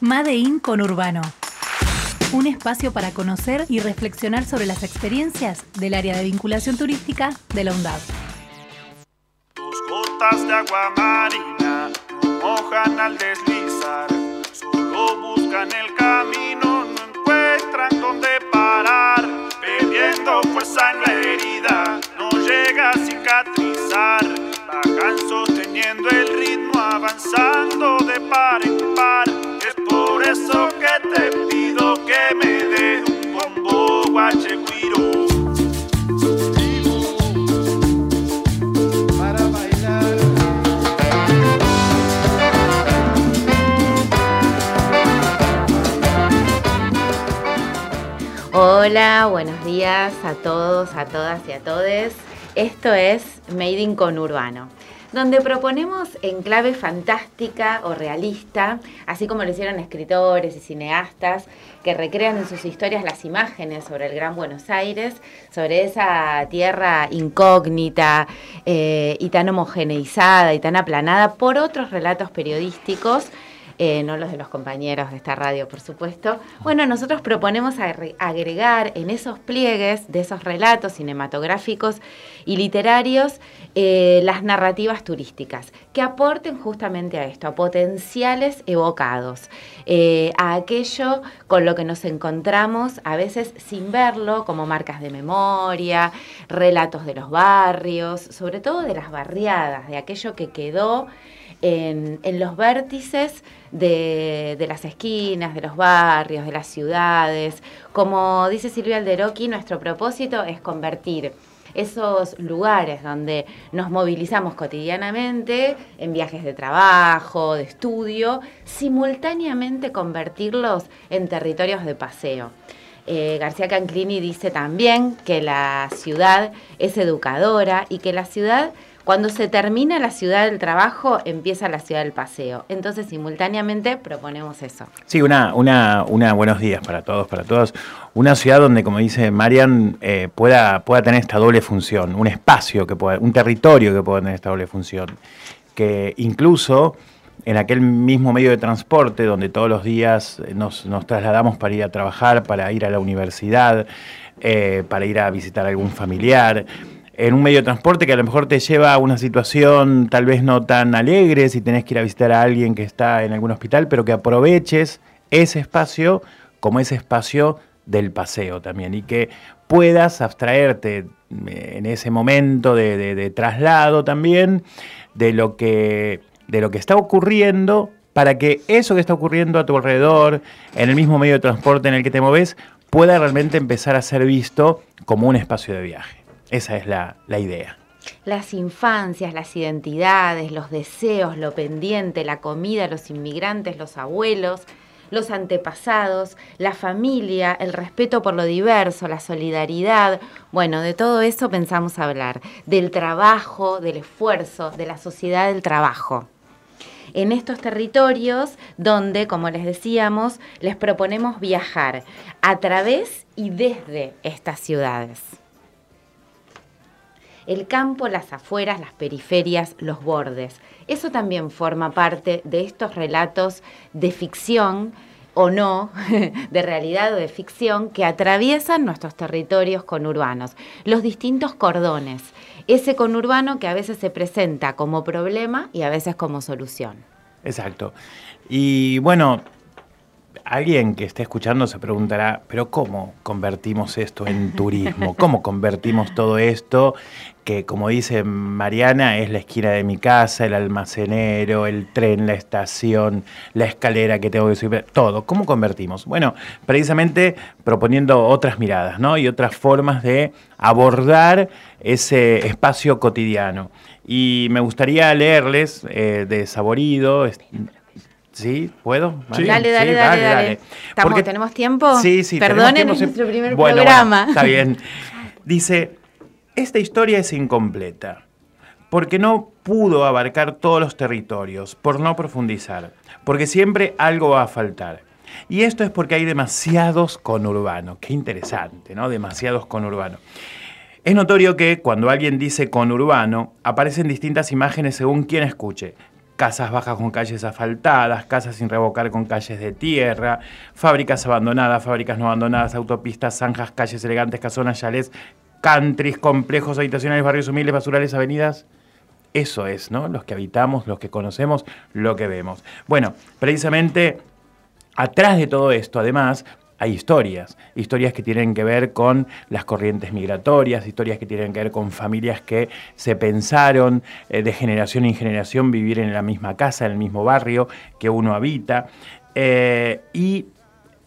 Made in Conurbano. Un espacio para conocer y reflexionar sobre las experiencias del área de vinculación turística de la UNDAV. Tus gotas de agua marina no mojan al deslizar, solo buscan el camino, no encuentran dónde parar, pidiendo fuerza en la herida, no llega a cicatrizar, bajan sosteniendo el ritmo, avanzando de par en par, eso que te pido que me des un bombo guacheguiro. Hola, buenos días a todos, a todas y a todes. Esto es Made in Conurbano, donde proponemos en clave fantástica o realista, así como lo hicieron escritores y cineastas que recrean en sus historias las imágenes sobre el Gran Buenos Aires, sobre esa tierra incógnita eh, y tan homogeneizada y tan aplanada por otros relatos periodísticos eh, no los de los compañeros de esta radio, por supuesto. Bueno, nosotros proponemos agre- agregar en esos pliegues de esos relatos cinematográficos y literarios eh, las narrativas turísticas, que aporten justamente a esto, a potenciales evocados, eh, a aquello con lo que nos encontramos, a veces sin verlo, como marcas de memoria, relatos de los barrios, sobre todo de las barriadas, de aquello que quedó en, los vértices de, de las esquinas, de los barrios, de las ciudades. Como dice Silvia Alderoqui, nuestro propósito es convertir esos lugares donde nos movilizamos cotidianamente en viajes de trabajo, de estudio, simultáneamente convertirlos en territorios de paseo. Eh, García Canclini dice también que la ciudad es educadora y que la ciudad, cuando se termina la ciudad del trabajo, empieza la ciudad del paseo. Entonces, simultáneamente proponemos eso. Sí, una, buenos días para todos, para todas. Una ciudad donde, como dice Marian, eh, pueda, tener esta doble función, un espacio que pueda, un territorio que pueda tener esta doble función. Que incluso en aquel mismo medio de transporte donde todos los días nos, nos trasladamos para ir a trabajar, para ir a la universidad, eh, para ir a visitar a algún familiar, en un medio de transporte que a lo mejor te lleva a una situación tal vez no tan alegre si tenés que ir a visitar a alguien que está en algún hospital, pero que aproveches ese espacio como ese espacio del paseo también y que puedas abstraerte eh, en ese momento de, traslado también de lo que de lo que está ocurriendo para que eso que está ocurriendo a tu alrededor, en el mismo medio de transporte en el que te moves, pueda realmente empezar a ser visto como un espacio de viaje. Esa es la, la idea. Las infancias, las identidades, los deseos, lo pendiente, la comida, los inmigrantes, los abuelos, los antepasados, la familia, el respeto por lo diverso, la solidaridad. Bueno, de todo eso pensamos hablar, del trabajo, del esfuerzo, de la sociedad del trabajo. En estos territorios donde, como les decíamos, les proponemos viajar a través y desde estas ciudades. El campo, las afueras, las periferias, los bordes. Eso también forma parte de estos relatos de ficción o no, de realidad o de ficción, que atraviesan nuestros territorios conurbanos, los distintos cordones, ese conurbano que a veces se presenta como problema y a veces como solución. Exacto. Y bueno, alguien que esté escuchando se preguntará, pero ¿cómo convertimos esto en turismo? ¿Cómo convertimos todo esto que, como dice Mariana, es la esquina de mi casa, el almacenero, el tren, la estación, la escalera que tengo que subir, todo? ¿Cómo convertimos? Bueno, precisamente proponiendo otras miradas, ¿no? Y otras formas de abordar ese espacio cotidiano. Y me gustaría leerles eh, de Saborido, ¿Sí? ¿Puedo? Sí. Dale, dale, Sí, dale, dale. Estamos- Porque- ¿Tenemos tiempo? Sí, sí. tenemos Perdonen, tiempo, nuestro primer Bueno, programa. bueno, está bien. Dice, esta historia es incompleta, porque no pudo abarcar todos los territorios, por no profundizar, porque siempre algo va a faltar. Y esto es porque hay demasiados conurbanos. Qué interesante, ¿no? Demasiados conurbanos. Es notorio que cuando alguien dice conurbano, aparecen distintas imágenes según quien escuche. Casas bajas con calles asfaltadas, casas sin revocar con calles de tierra, fábricas abandonadas, fábricas no abandonadas, autopistas, zanjas, calles elegantes, casonas, chalés, countries, complejos habitacionales, barrios humildes, basurales, avenidas. Eso es, ¿no? Los que habitamos, los que conocemos, lo que vemos. Bueno, precisamente atrás de todo esto, además, hay historias, historias que tienen que ver con las corrientes migratorias, historias que tienen que ver con familias que se pensaron eh, de generación en generación vivir en la misma casa, en el mismo barrio que uno habita. Eh, y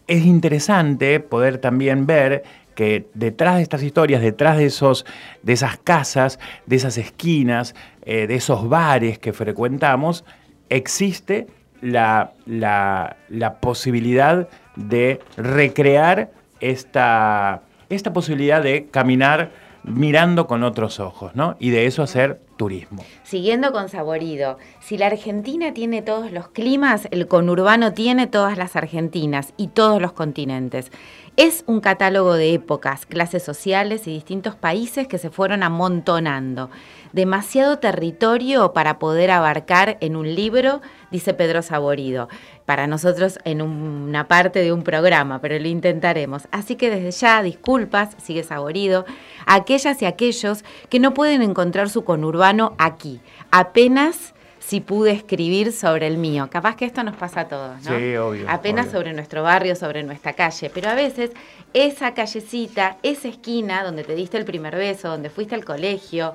es interesante poder también ver que detrás de estas historias, detrás de, esos, de esas casas, de esas esquinas, eh, de esos bares que frecuentamos, existe la, la, posibilidad de recrear esta, esta posibilidad de caminar mirando con otros ojos, ¿no? Y de eso hacer turismo. Siguiendo con Saborido, si la Argentina tiene todos los climas, el conurbano tiene todas las Argentinas y todos los continentes. Es un catálogo de épocas, clases sociales y distintos países que se fueron amontonando. Demasiado territorio para poder abarcar en un libro, dice Pedro Saborido para nosotros en una parte de un programa, pero lo intentaremos. Así que desde ya, disculpas, sigue saborido, a aquellas y aquellos que no pueden encontrar su conurbano aquí, apenas si pude escribir sobre el mío. Capaz que esto nos pasa a todos, ¿no? Sí, obvio. Apenas sobre nuestro barrio, sobre nuestra calle. Pero a veces esa callecita, esa esquina donde te diste el primer beso, donde fuiste al colegio,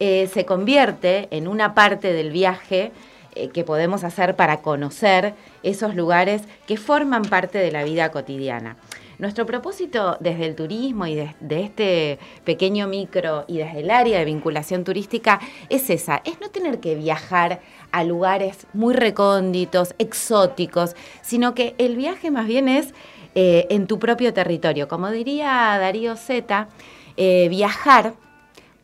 eh, se convierte en una parte del viaje eh, que podemos hacer para conocer esos lugares que forman parte de la vida cotidiana. Nuestro propósito desde el turismo y de, este pequeño micro y desde el área de vinculación turística es esa, es no tener que viajar a lugares muy recónditos, exóticos, sino que el viaje más bien es eh, en tu propio territorio. Como diría Darío Zeta, eh, viajar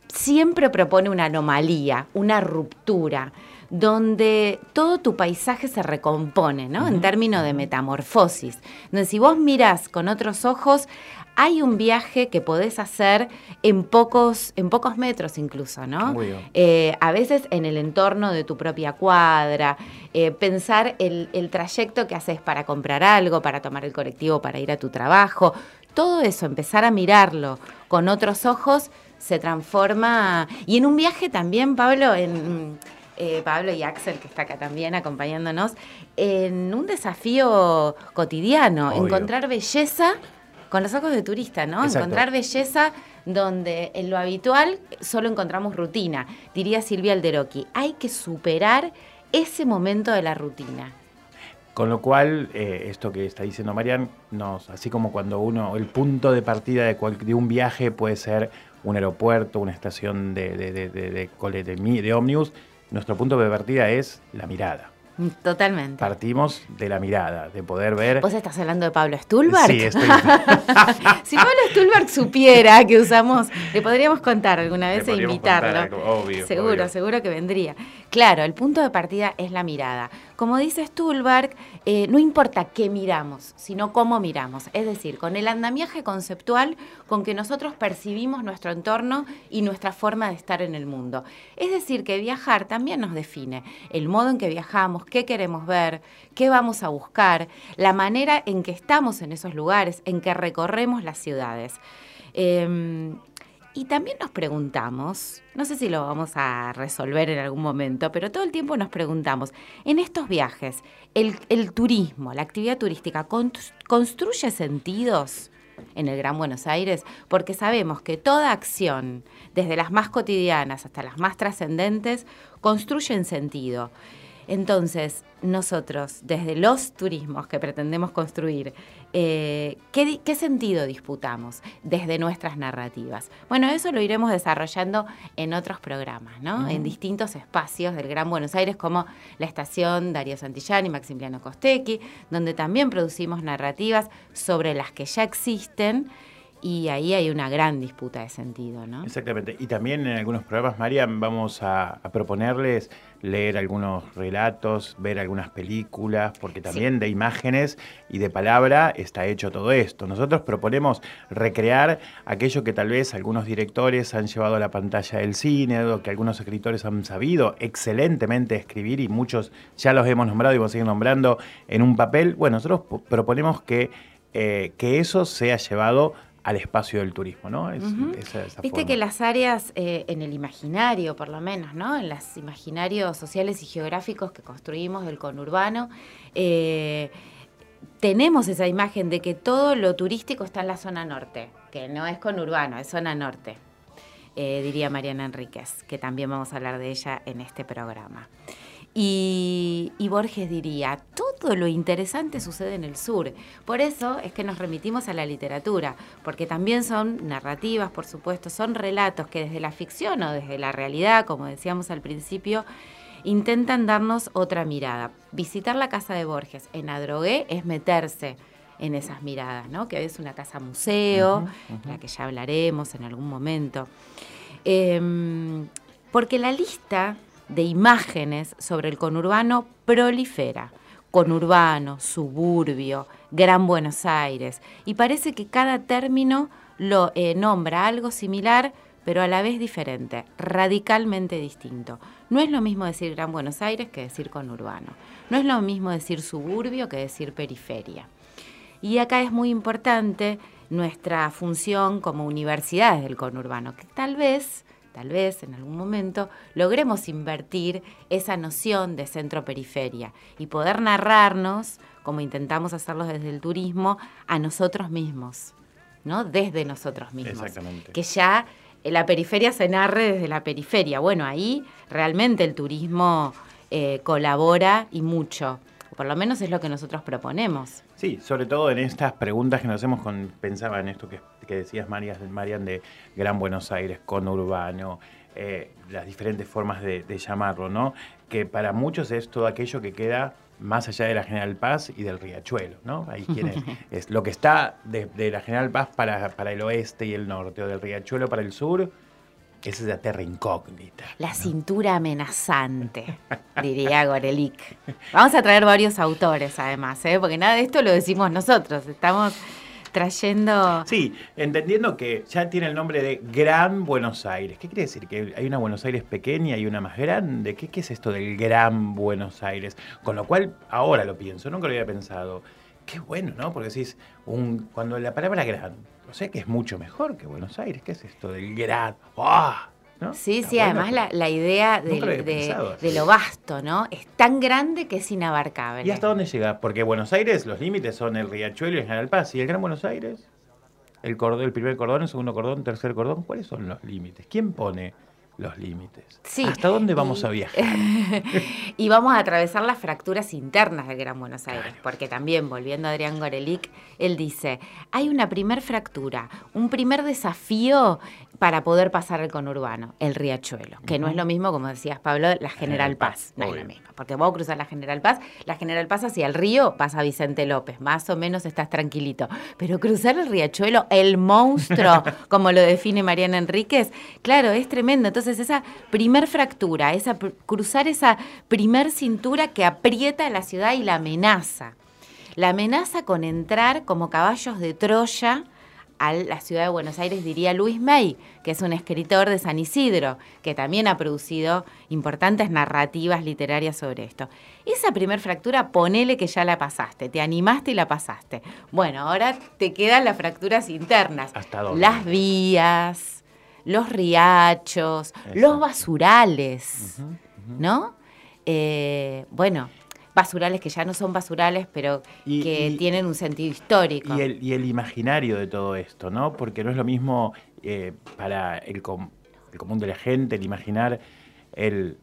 siempre propone una anomalía, una ruptura donde todo tu paisaje se recompone, ¿no? En términos de metamorfosis. Donde si vos miras con otros ojos, hay un viaje que podés hacer en pocos, en pocos metros incluso, ¿no? Eh, a veces en el entorno de tu propia cuadra, eh, pensar el, el trayecto que haces para comprar algo, para tomar el colectivo, para ir a tu trabajo, todo eso, empezar a mirarlo con otros ojos, se transforma. Y en un viaje también, Pablo, en eh, Pablo y Axel, que está acá también acompañándonos, en un desafío cotidiano, encontrar belleza con los ojos de turista, ¿no? Encontrar belleza donde en lo habitual solo encontramos rutina, diría Silvia Alderoqui. Hay que superar ese momento de la rutina. Con lo cual, eh, esto que está diciendo Marian, nos, así como cuando uno, el punto de partida de, de un viaje puede ser un aeropuerto, una estación de, de, de, de, de, de ómnibus, nuestro punto de partida es la mirada. Totalmente. Partimos de la mirada, de poder ver. ¿Vos estás hablando de Pablo Stulberg? Sí, estoy. si Pablo Stulberg supiera que usamos, le podríamos contar alguna vez e invitarlo. obvio, seguro, seguro que vendría. Claro, el punto de partida es la mirada. Como dice Stulberg, eh, no importa qué miramos, sino cómo miramos. Es decir, con el andamiaje conceptual con que nosotros percibimos nuestro entorno y nuestra forma de estar en el mundo. Es decir, que viajar también nos define el modo en que viajamos, qué queremos ver, qué vamos a buscar, la manera en que estamos en esos lugares, en que recorremos las ciudades. Em, y también nos preguntamos, no sé si lo vamos a resolver en algún momento, pero todo el tiempo nos preguntamos, en estos viajes, ¿el, turismo, la actividad turística, construye sentidos? en el Gran Buenos Aires, porque sabemos que toda acción, desde las más cotidianas hasta las más trascendentes, construyen sentido. Entonces, nosotros, desde los turismos que pretendemos construir, eh, ¿qué, sentido disputamos desde nuestras narrativas? Bueno, eso lo iremos desarrollando en otros programas, ¿no? En distintos espacios del Gran Buenos Aires, como la estación Darío Santillán y Maximiliano Costecchi, donde también producimos narrativas sobre las que ya existen y ahí hay una gran disputa de sentido, ¿no? Exactamente. Y también en algunos programas, María, vamos a, proponerles leer algunos relatos, ver algunas películas, porque también de imágenes y de palabra está hecho todo esto. Nosotros proponemos recrear aquello que tal vez algunos directores han llevado a la pantalla del cine, o que algunos escritores han sabido excelentemente escribir y muchos ya los hemos nombrado y vamos a seguir nombrando en un papel. Bueno, nosotros proponemos que, eh, que eso sea llevado al espacio del turismo, ¿no? Viste que las áreas eh, en el imaginario, por lo menos, ¿no? En los imaginarios sociales y geográficos que construimos del conurbano, eh, tenemos esa imagen de que todo lo turístico está en la zona norte, que no es conurbano, es zona norte, eh, diría Mariana Enríquez, que también vamos a hablar de ella en este programa. Y, Borges diría, todo lo interesante sucede en el sur. Por eso es que nos remitimos a la literatura, porque también son narrativas, por supuesto, son relatos que desde la ficción o desde la realidad, como decíamos al principio, intentan darnos otra mirada. Visitar la casa de Borges en Adrogué es meterse en esas miradas, ¿no? que es una casa museo, la que ya hablaremos en algún momento. Em, porque la lista de imágenes sobre el conurbano prolifera. Conurbano, suburbio, Gran Buenos Aires. Y parece que cada término lo eh, nombra algo similar, pero a la vez diferente, radicalmente distinto. No es lo mismo decir Gran Buenos Aires que decir conurbano. No es lo mismo decir suburbio que decir periferia. Y acá es muy importante nuestra función como universidades del conurbano, que tal vez tal vez en algún momento logremos invertir esa noción de centro-periferia y poder narrarnos, como intentamos hacerlo desde el turismo, a nosotros mismos, ¿no? Desde nosotros mismos. Exactamente. Que ya la periferia se narre desde la periferia. Bueno, ahí realmente el turismo eh, colabora y mucho. Por lo menos es lo que nosotros proponemos. Sí, sobre todo en estas preguntas que nos hacemos con, pensaba en esto que, decías, Marian, de Gran Buenos Aires, conurbano, eh, las diferentes formas de, llamarlo, ¿no? Que para muchos es todo aquello que queda más allá de la General Paz y del Riachuelo, ¿no? Ahí quienes, es lo que está de, la General Paz para, para el oeste y el norte, o del Riachuelo para el sur, esa es la terra incógnita. La cintura amenazante, diría Gorelick. Vamos a traer varios autores además, ¿eh? porque nada de esto lo decimos nosotros. Estamos trayendo... Sí, entendiendo que ya tiene el nombre de Gran Buenos Aires. ¿Qué quiere decir? ¿Que hay una Buenos Aires pequeña y una más grande? ¿Qué, qué es esto del Gran Buenos Aires? Con lo cual, ahora lo pienso, nunca lo había pensado. Qué bueno, ¿no? Porque decís, un, cuando la palabra gran o sea que es mucho mejor que Buenos Aires. ¿Qué es esto del grad? Sí, sí, además la, idea de, lo vasto, ¿no? Es tan grande que es inabarcable. ¿Y hasta dónde llega? Porque Buenos Aires, los límites son el Riachuelo y el General Paz. ¿Y el Gran Buenos Aires? El, cordón, el primer cordón, el segundo cordón, tercer cordón. ¿Cuáles son los límites? ¿Quién pone los límites. ¿Hasta dónde vamos a viajar? y vamos a atravesar las fracturas internas del Gran Buenos Aires, porque también, volviendo a Adrián Gorelick, él dice, hay una primer fractura, un primer desafío para poder pasar el conurbano, el riachuelo, que no es lo mismo, como decías Pablo, la General Paz, no es lo mismo, porque vos cruzar la General Paz, la General Paz hacia el río vas a Vicente López, más o menos estás tranquilito, pero cruzar el riachuelo, el monstruo, como lo define Mariana Enríquez, claro, es tremendo, entonces esa primer fractura, esa, cruzar esa primer cintura que aprieta la ciudad y la amenaza. La amenaza con entrar como caballos de Troya a la ciudad de Buenos Aires, diría Luis May, que es un escritor de San Isidro, que también ha producido importantes narrativas literarias sobre esto. Esa primer fractura, ponele que ya la pasaste, te animaste y la pasaste. Bueno, ahora te quedan las fracturas internas. ¿Hasta dónde? Las vías, los riachos, los basurales, ¿no? Eh, bueno, basurales que ya no son basurales, pero que tienen un sentido histórico. Y el, imaginario de todo esto, ¿no? Porque no es lo mismo eh, para el, común de la gente el imaginar el,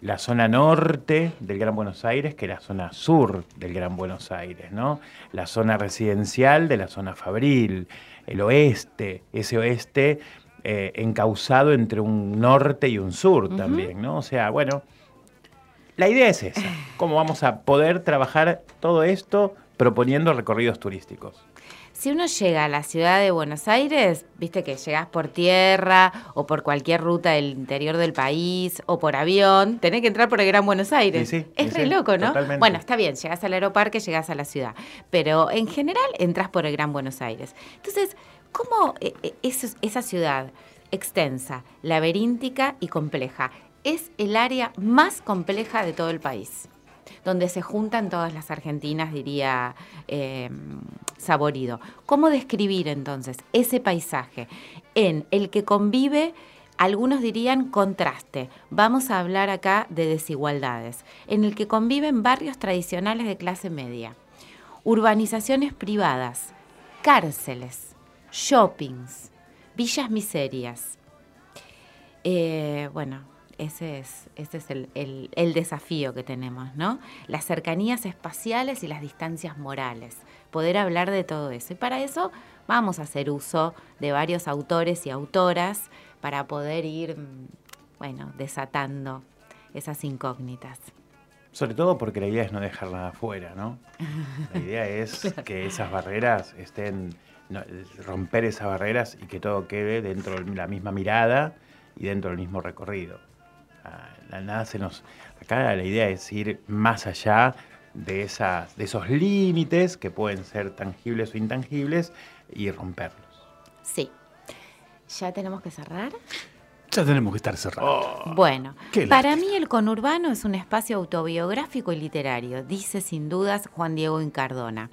la zona norte del Gran Buenos Aires que la zona sur del Gran Buenos Aires, ¿no? La zona residencial de la zona fabril, el oeste, ese oeste eh, encauzado entre un norte y un sur también, ¿no? O sea, bueno, la idea es esa, cómo vamos a poder trabajar todo esto proponiendo recorridos turísticos. si uno llega a la ciudad de Buenos Aires, viste que llegás por tierra o por cualquier ruta del interior del país o por avión, tenés que entrar por el Gran Buenos Aires. Sí, sí, es sí, re loco, ¿no? totalmente. Bueno, está bien, llegás al aeroparque, llegás a la ciudad, pero en general entras por el Gran Buenos Aires. Entonces, ¿cómo eh, eh, esa ciudad extensa, laberíntica y compleja es el área más compleja de todo el país? donde se juntan todas las argentinas, diría eh, Saborido. ¿Cómo describir entonces ese paisaje en el que convive, algunos dirían contraste, vamos a hablar acá de desigualdades, en el que conviven barrios tradicionales de clase media, urbanizaciones privadas, cárceles, shoppings, villas miserias? Eh, bueno, ese es, ese es el, el- el desafío que tenemos, ¿no? Las cercanías espaciales y las distancias morales. Poder hablar de todo eso. Y para eso vamos a hacer uso de varios autores y autoras para poder ir, mm, bueno, desatando esas incógnitas. Sobre todo porque la idea es no dejar nada afuera, ¿no? La idea es que esas barreras estén, no, romper esas barreras y que todo quede dentro de la misma mirada y dentro del mismo recorrido. Ah, la- Nada se nos, acá la idea es ir más allá de, esas, de esos límites que pueden ser tangibles o intangibles y romperlos. Sí. ¿Ya tenemos que cerrar? Ya tenemos que estar cerrados. Bueno, Qué para mí el conurbano es un espacio autobiográfico y literario, dice sin dudas Juan Diego Incardona.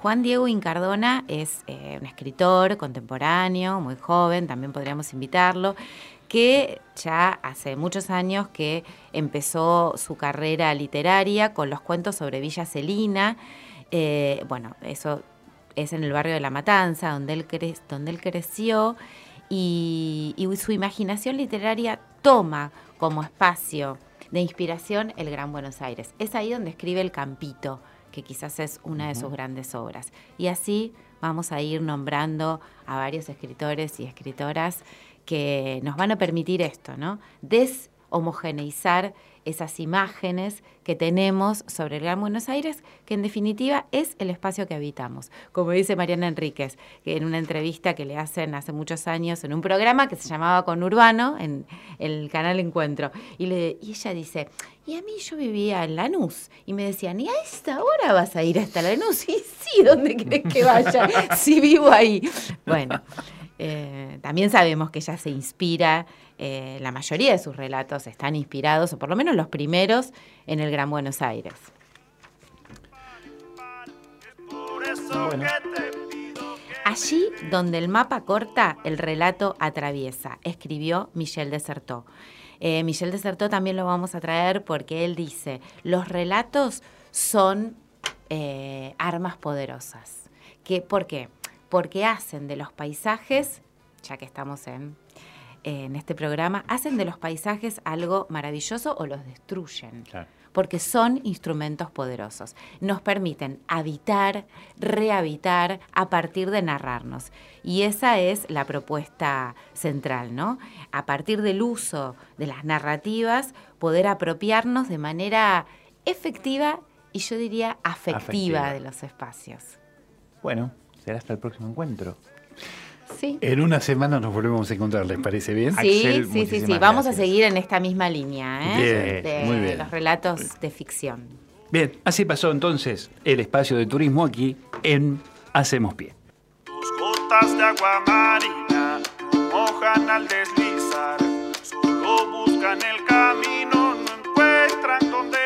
Juan Diego Incardona es eh, un escritor contemporáneo, muy joven, también podríamos invitarlo, que ya hace muchos años que empezó su carrera literaria con los cuentos sobre Villa Celina. Eh, bueno, eso es en el barrio de La Matanza, donde él, cre- donde él creció, y, y su imaginación literaria toma como espacio de inspiración el Gran Buenos Aires. Es ahí donde escribe El Campito, que quizás es una de sus grandes obras. Y así vamos a ir nombrando a varios escritores y escritoras que nos van a permitir esto, ¿no? Deshomogeneizar esas imágenes que tenemos sobre el Gran Buenos Aires, que en definitiva es el espacio que habitamos. Como dice Mariana Enríquez, que en una entrevista que le hacen hace muchos años en un programa que se llamaba Con Urbano, en el canal Encuentro, y, ella dice, y a mí yo vivía en Lanús, y me decían, ¿y a esta hora vas a ir hasta Lanús? Y sí, ¿dónde querés que vaya? Si vivo ahí. Bueno, eh, también sabemos que ella se inspira, eh, la mayoría de sus relatos están inspirados, o por lo menos los primeros, en el Gran Buenos Aires. Bueno. Allí donde el mapa corta, el relato atraviesa, escribió Michel Desertó. Eh, Michel Desertó también lo vamos a traer porque él dice, los relatos son eh, armas poderosas. ¿Qué, ¿Por qué? Porque hacen de los paisajes, ya que estamos en, en este programa, hacen de los paisajes algo maravilloso o los destruyen Claro. porque son instrumentos poderosos. Nos permiten habitar, rehabitar a partir de narrarnos. Y esa es la propuesta central, ¿no? A partir del uso de las narrativas, poder apropiarnos de manera efectiva y yo diría afectiva, Afectiva. de los espacios. Bueno, será hasta el próximo encuentro. Sí. En una semana nos volvemos a encontrar, ¿les parece bien? Axel, Sí, sí, sí, sí. muchísimas Vamos a gracias. seguir en esta misma línea, ¿eh? Bien, de muy bien. los relatos de ficción. Bien, así pasó entonces el espacio de turismo aquí en Hacemos Pie. tus gotas de agua marina no mojan al deslizar. Solo buscan el camino, no encuentran dónde